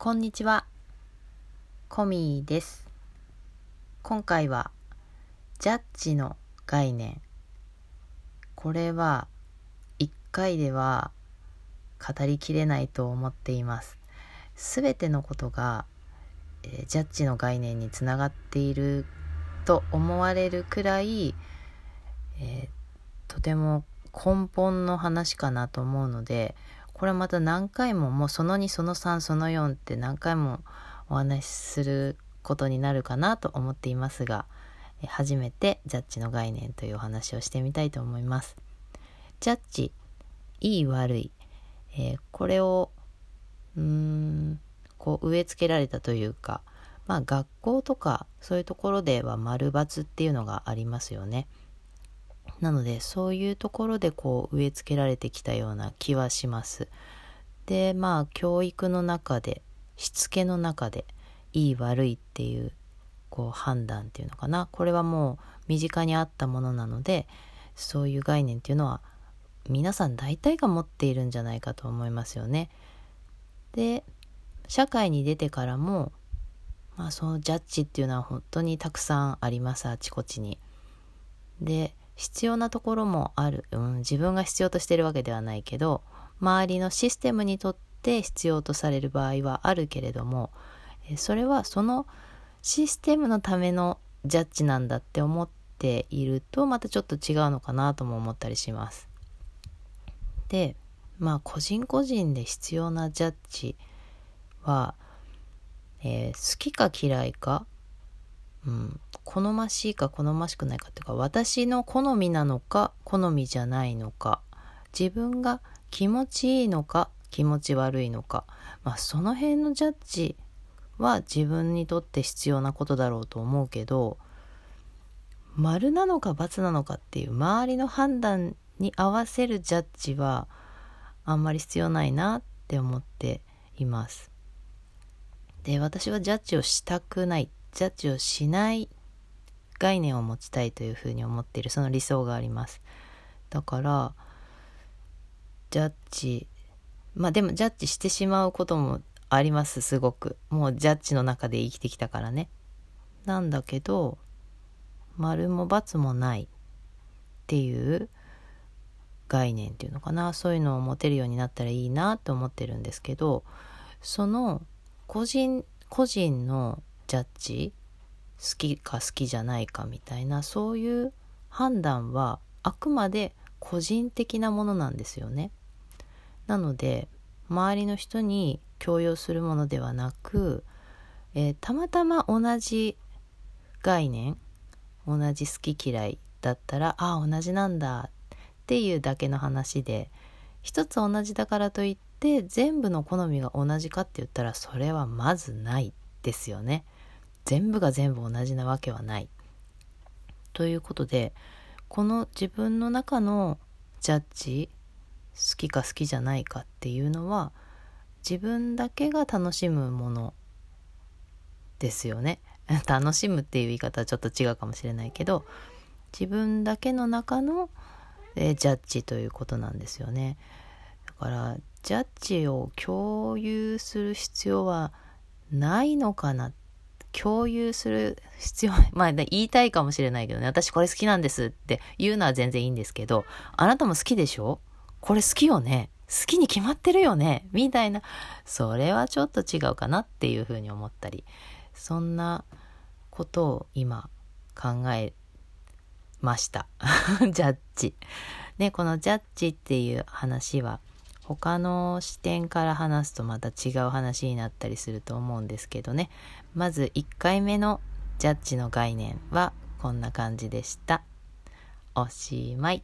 こんにちは。コミーです。今回は、ジャッジの概念。これは、一回では語りきれないと思っています。すべてのことが、えー、ジャッジの概念につながっていると思われるくらい、えー、とても根本の話かなと思うので、これまた何回ももうその2その3その4って何回もお話しすることになるかなと思っていますが初めてジャッジの概念というお話をしてみたいと思います。ジャッジいい悪い、えー、これをうーんこう植え付けられたというかまあ学校とかそういうところでは丸×っていうのがありますよね。なのでそういうところでこう植え付けられてきたような気はします。でまあ教育の中でしつけの中でいい悪いっていうこう判断っていうのかなこれはもう身近にあったものなのでそういう概念っていうのは皆さん大体が持っているんじゃないかと思いますよね。で社会に出てからもまあそのジャッジっていうのは本当にたくさんありますあちこちに。で必要なところもある、うん、自分が必要としてるわけではないけど周りのシステムにとって必要とされる場合はあるけれどもそれはそのシステムのためのジャッジなんだって思っているとまたちょっと違うのかなとも思ったりします。でまあ個人個人で必要なジャッジは、えー、好きか嫌いかうん、好ましいか好ましくないかっていうか私の好みなのか好みじゃないのか自分が気持ちいいのか気持ち悪いのか、まあ、その辺のジャッジは自分にとって必要なことだろうと思うけど丸なのか×なのかっていう周りの判断に合わせるジャッジはあんまり必要ないなって思っています。で私はジャッジをしたくないジャッジをしない概念を持ちたいというふうに思っているその理想があります。だからジャッジまあでもジャッジしてしまうこともありますすごく。もうジャッジの中で生きてきたからね。なんだけど丸も×もないっていう概念っていうのかな。そういうのを持てるようになったらいいなと思ってるんですけどその個人個人のジャッジ好きか好きじゃないかみたいなそういう判断はあくまで個人的なものなんですよね。なので周りの人に強要するものではなく、えー、たまたま同じ概念同じ好き嫌いだったらああ同じなんだっていうだけの話で一つ同じだからといって全部の好みが同じかって言ったらそれはまずないですよね。全部が全部同じなわけはない。ということでこの自分の中のジャッジ好きか好きじゃないかっていうのは自分だけが楽しむものですよね。楽しむっていう言い方はちょっと違うかもしれないけど自分だけの中の、えジャッジということなんですよね。だからジャッジを共有する必要はないのかな共有する必要、まあ言いたいかもしれないけどね、私これ好きなんですって言うのは全然いいんですけど、あなたも好きでしょ？これ好きよね。好きに決まってるよね。みたいな、それはちょっと違うかなっていうふうに思ったり、そんなことを今考えました。ジャッジ。ね、このジャッジっていう話は、他の視点から話すとまた違う話になったりすると思うんですけどね。まず1回目のジャッジの概念はこんな感じでした。おしまい。